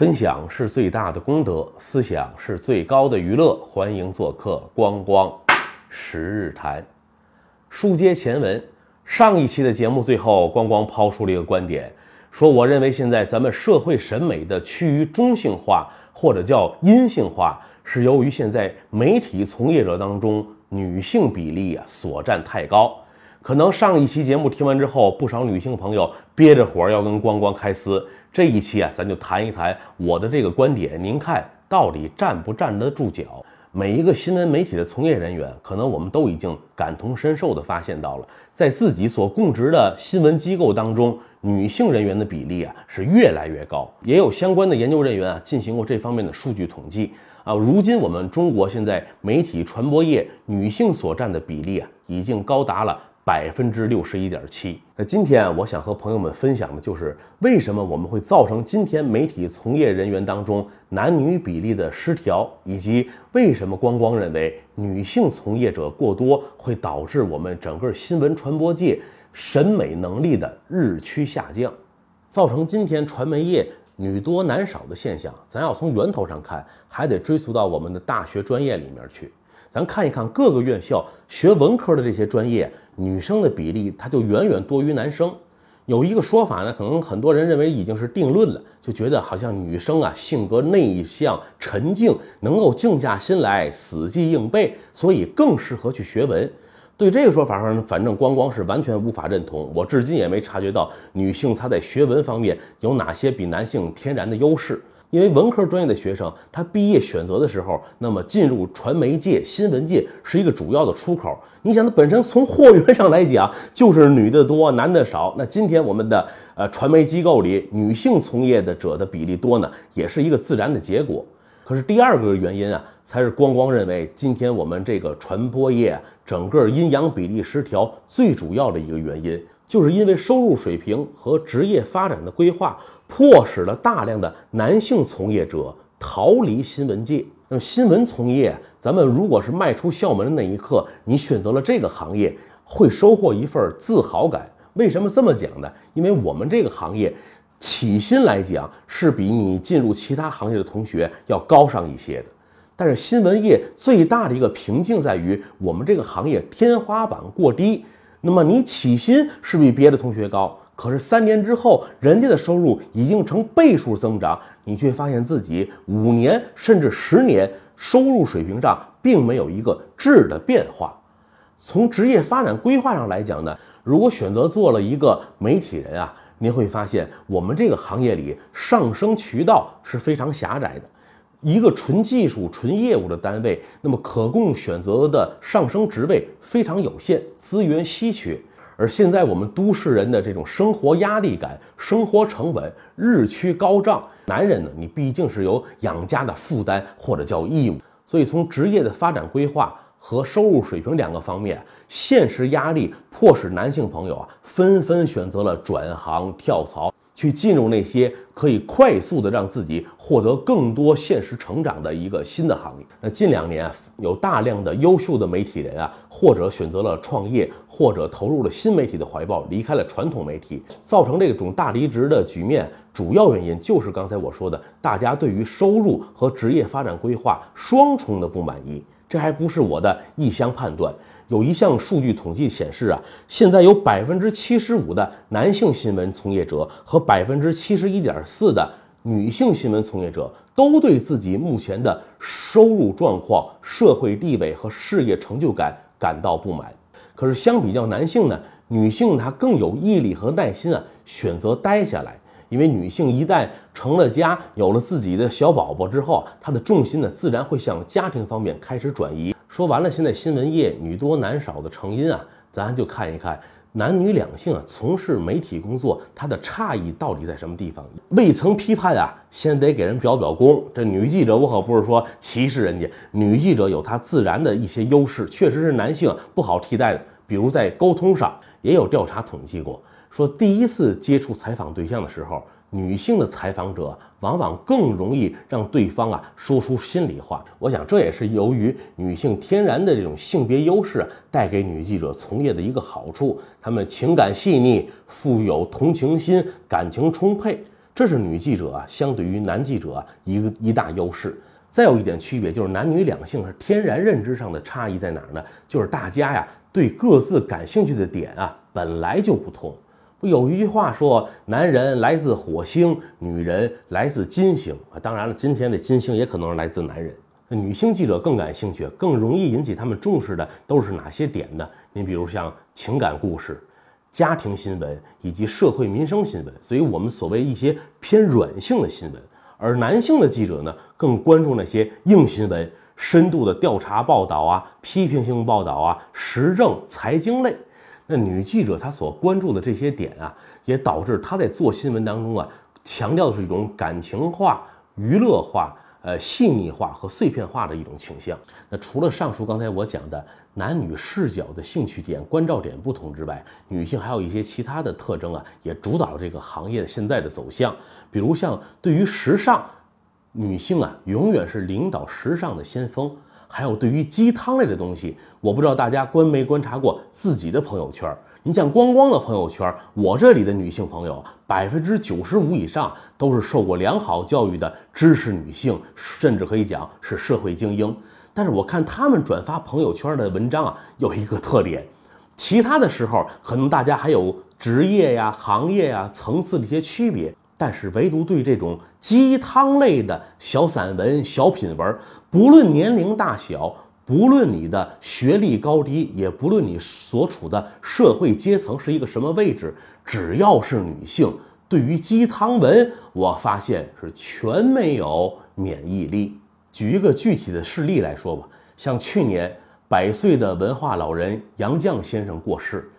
分享是最大的功德，思想是最高的娱乐。欢迎做客光光十日谈。书接前文，上一期的节目最后，光光抛出了一个观点，说我认为现在咱们社会审美的趋于中性化，或者叫阴性化，是由于现在媒体从业者当中女性比例啊所占太高。可能上一期节目听完之后，不少女性朋友憋着火要跟光光开撕。这一期啊，咱就谈一谈我的这个观点，您看到底站不站得住脚？每一个新闻媒体的从业人员，可能我们都已经感同身受地发现到了，在自己所供职的新闻机构当中，女性人员的比例啊是越来越高。也有相关的研究人员啊进行过这方面的数据统计啊。如今我们中国现在媒体传播业女性所占的比例啊，已经高达了。百分之六十一点七。那今天我想和朋友们分享的就是为什么我们会造成今天媒体从业人员当中男女比例的失调，以及为什么光光认为女性从业者过多会导致我们整个新闻传播界审美能力的日趋下降，造成今天传媒业女多男少的现象。咱要从源头上看，还得追溯到我们的大学专业里面去。咱看一看各个院校学文科的这些专业。女生的比例，它就远远多于男生。有一个说法呢，可能很多人认为已经是定论了，就觉得好像女生啊性格内向、沉静，能够静下心来死记硬背，所以更适合去学文。对这个说法上，反正光光是完全无法认同。我至今也没察觉到女性她在学文方面有哪些比男性天然的优势。因为文科专业的学生，他毕业选择的时候，那么进入传媒界、新闻界是一个主要的出口。你想，它本身从货源上来讲，就是女的多，男的少。那今天我们的呃传媒机构里，女性从业的者的比例多呢，也是一个自然的结果。可是第二个原因啊，才是光光认为今天我们这个传播业整个阴阳比例失调最主要的一个原因。就是因为收入水平和职业发展的规划，迫使了大量的男性从业者逃离新闻界。那么新闻从业，咱们如果是迈出校门的那一刻，你选择了这个行业，会收获一份自豪感。为什么这么讲呢？因为我们这个行业起薪来讲，是比你进入其他行业的同学要高上一些的。但是新闻业最大的一个瓶颈在于，我们这个行业天花板过低。那么你起薪是比别的同学高，可是三年之后，人家的收入已经成倍数增长，你却发现自己五年甚至十年收入水平上并没有一个质的变化。从职业发展规划上来讲呢，如果选择做了一个媒体人啊，你会发现我们这个行业里上升渠道是非常狭窄的。一个纯技术、纯业务的单位，那么可供选择的上升职位非常有限，资源稀缺。而现在我们都市人的这种生活压力感、生活成本日趋高涨，男人呢，你毕竟是有养家的负担或者叫义务，所以从职业的发展规划和收入水平两个方面，现实压力迫使男性朋友啊纷纷选择了转行跳槽。去进入那些可以快速的让自己获得更多现实成长的一个新的行业。那近两年啊有大量的优秀的媒体人啊，或者选择了创业，或者投入了新媒体的怀抱，离开了传统媒体，造成这种大离职的局面。主要原因就是刚才我说的，大家对于收入和职业发展规划双重的不满意。这还不是我的一厢判断。有一项数据统计显示啊，现在有百分之七十五的男性新闻从业者和百分之七十一点四的女性新闻从业者都对自己目前的收入状况、社会地位和事业成就感感到不满。可是相比较男性呢，女性她更有毅力和耐心啊，选择待下来。因为女性一旦成了家，有了自己的小宝宝之后，她的重心呢，自然会向家庭方面开始转移。说完了，现在新闻业女多男少的成因啊，咱就看一看男女两性啊从事媒体工作它的差异到底在什么地方。未曾批判啊，先得给人表表功。这女记者我可不是说歧视人家，女记者有她自然的一些优势，确实是男性不好替代的。比如在沟通上，也有调查统计过，说第一次接触采访对象的时候。女性的采访者往往更容易让对方啊说出心里话。我想这也是由于女性天然的这种性别优势带给女记者从业的一个好处。她们情感细腻，富有同情心，感情充沛。这是女记者啊相对于男记者一个一大优势。再有一点区别就是男女两性是天然认知上的差异在哪儿呢？就是大家呀对各自感兴趣的点啊本来就不同。不有一句话说，男人来自火星，女人来自金星啊。当然了，今天的金星也可能是来自男人。女性记者更感兴趣，更容易引起他们重视的都是哪些点呢？你比如像情感故事、家庭新闻以及社会民生新闻，所以我们所谓一些偏软性的新闻。而男性的记者呢，更关注那些硬新闻、深度的调查报道啊、批评性报道啊、时政、财经类。那女记者她所关注的这些点啊，也导致她在做新闻当中啊，强调的是一种感情化、娱乐化、呃细腻化和碎片化的一种倾向。那除了上述刚才我讲的男女视角的兴趣点、关照点不同之外，女性还有一些其他的特征啊，也主导了这个行业现在的走向。比如像对于时尚，女性啊永远是领导时尚的先锋。还有对于鸡汤类的东西，我不知道大家观没观察过自己的朋友圈。你像光光的朋友圈，我这里的女性朋友，百分之九十五以上都是受过良好教育的知识女性，甚至可以讲是社会精英。但是我看他们转发朋友圈的文章啊，有一个特点，其他的时候可能大家还有职业呀、行业呀、层次的一些区别。但是唯独对这种鸡汤类的小散文、小品文，不论年龄大小，不论你的学历高低，也不论你所处的社会阶层是一个什么位置，只要是女性，对于鸡汤文，我发现是全没有免疫力。举一个具体的事例来说吧，像去年百岁的文化老人杨绛先生过世。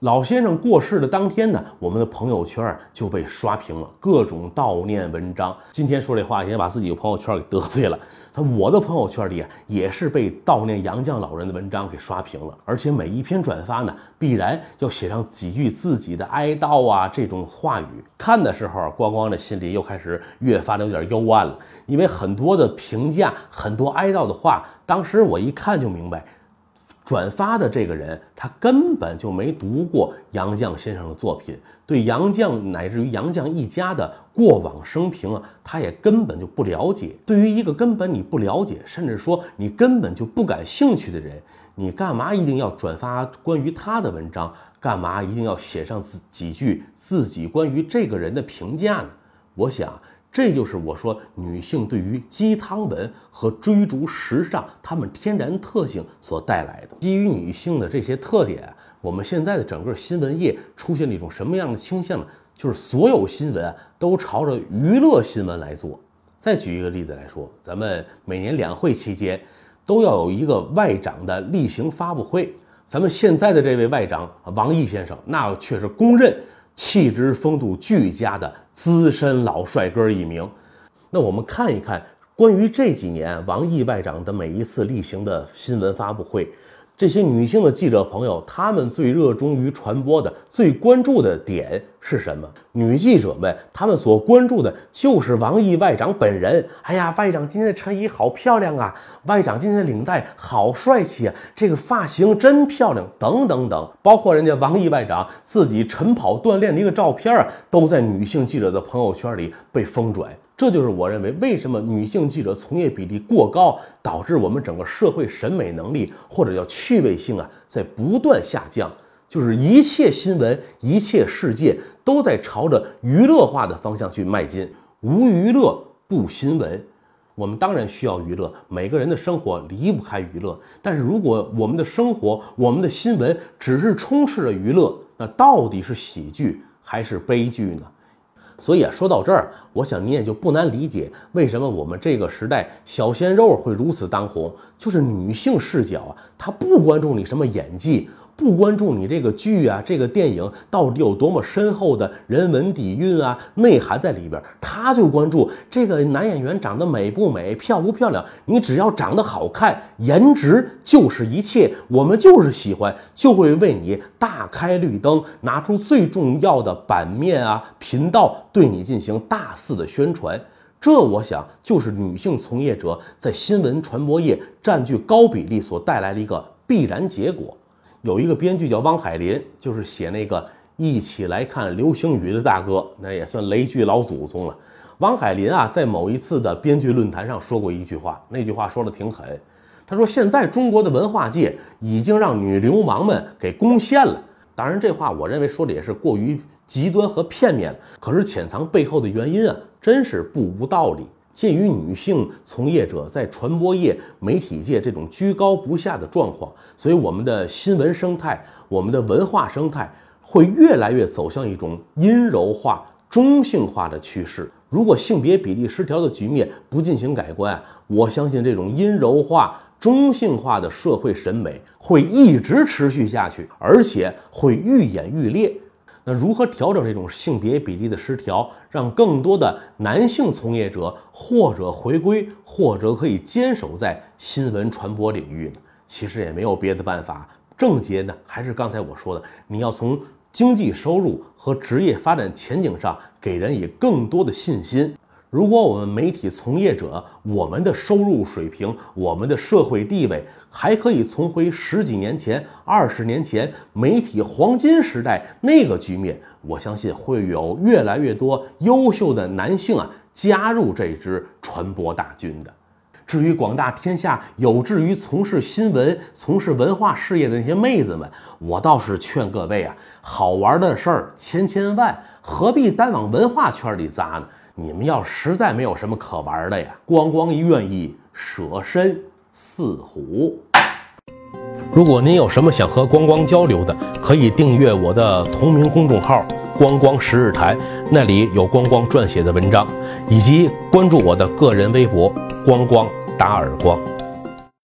老先生过世的当天呢，我们的朋友圈就被刷屏了，各种悼念文章。今天说这话，也把自己的朋友圈给得罪了。他我的朋友圈里啊，也是被悼念杨绛老人的文章给刷屏了，而且每一篇转发呢，必然要写上几句自己的哀悼啊这种话语。看的时候，光光的心里又开始越发的有点幽暗了，因为很多的评价，很多哀悼的话，当时我一看就明白。转发的这个人，他根本就没读过杨绛先生的作品，对杨绛乃至于杨绛一家的过往生平啊，他也根本就不了解。对于一个根本你不了解，甚至说你根本就不感兴趣的人，你干嘛一定要转发关于他的文章？干嘛一定要写上自几句自己关于这个人的评价呢？我想。这就是我说女性对于鸡汤文和追逐时尚，她们天然特性所带来的。基于女性的这些特点，我们现在的整个新闻业出现了一种什么样的倾向呢？就是所有新闻都朝着娱乐新闻来做。再举一个例子来说，咱们每年两会期间都要有一个外长的例行发布会。咱们现在的这位外长王毅先生，那却是公认。气质风度俱佳的资深老帅哥一名，那我们看一看关于这几年王毅外长的每一次例行的新闻发布会。这些女性的记者朋友，她们最热衷于传播的、最关注的点是什么？女记者们，她们所关注的就是王毅外长本人。哎呀，外长今天的衬衣好漂亮啊！外长今天的领带好帅气啊！这个发型真漂亮，等等等，包括人家王毅外长自己晨跑锻炼的一个照片啊，都在女性记者的朋友圈里被疯转。这就是我认为为什么女性记者从业比例过高，导致我们整个社会审美能力或者叫趣味性啊，在不断下降。就是一切新闻、一切世界都在朝着娱乐化的方向去迈进，无娱乐不新闻。我们当然需要娱乐，每个人的生活离不开娱乐。但是如果我们的生活、我们的新闻只是充斥着娱乐，那到底是喜剧还是悲剧呢？所以啊，说到这儿，我想你也就不难理解，为什么我们这个时代小鲜肉会如此当红，就是女性视角啊，她不关注你什么演技。不关注你这个剧啊，这个电影到底有多么深厚的人文底蕴啊、内涵在里边，他就关注这个男演员长得美不美、漂不漂亮。你只要长得好看，颜值就是一切，我们就是喜欢，就会为你大开绿灯，拿出最重要的版面啊、频道对你进行大肆的宣传。这我想就是女性从业者在新闻传播业占据高比例所带来的一个必然结果。有一个编剧叫汪海林，就是写那个《一起来看流星雨的大哥，那也算雷剧老祖宗了。汪海林啊，在某一次的编剧论坛上说过一句话，那句话说的挺狠。他说：“现在中国的文化界已经让女流氓们给攻陷了。”当然，这话我认为说的也是过于极端和片面。可是潜藏背后的原因啊，真是不无道理。鉴于女性从业者在传播业、媒体界这种居高不下的状况，所以我们的新闻生态、我们的文化生态会越来越走向一种阴柔化、中性化的趋势。如果性别比例失调的局面不进行改观，我相信这种阴柔化。中性化的社会审美会一直持续下去，而且会愈演愈烈。那如何调整这种性别比例的失调，让更多的男性从业者或者回归，或者可以坚守在新闻传播领域呢？其实也没有别的办法，症结呢还是刚才我说的，你要从经济收入和职业发展前景上给人以更多的信心。如果我们媒体从业者，我们的收入水平、我们的社会地位还可以重回十几年前、二十年前媒体黄金时代那个局面，我相信会有越来越多优秀的男性啊加入这支传播大军的。至于广大天下有志于从事新闻、从事文化事业的那些妹子们，我倒是劝各位啊，好玩的事儿千千万，何必单往文化圈里扎呢？你们要实在没有什么可玩的呀，光光愿意舍身饲虎。如果您有什么想和光光交流的，可以订阅我的同名公众号“光光十日谈”，那里有光光撰写的文章，以及关注我的个人微博“光光打耳光”。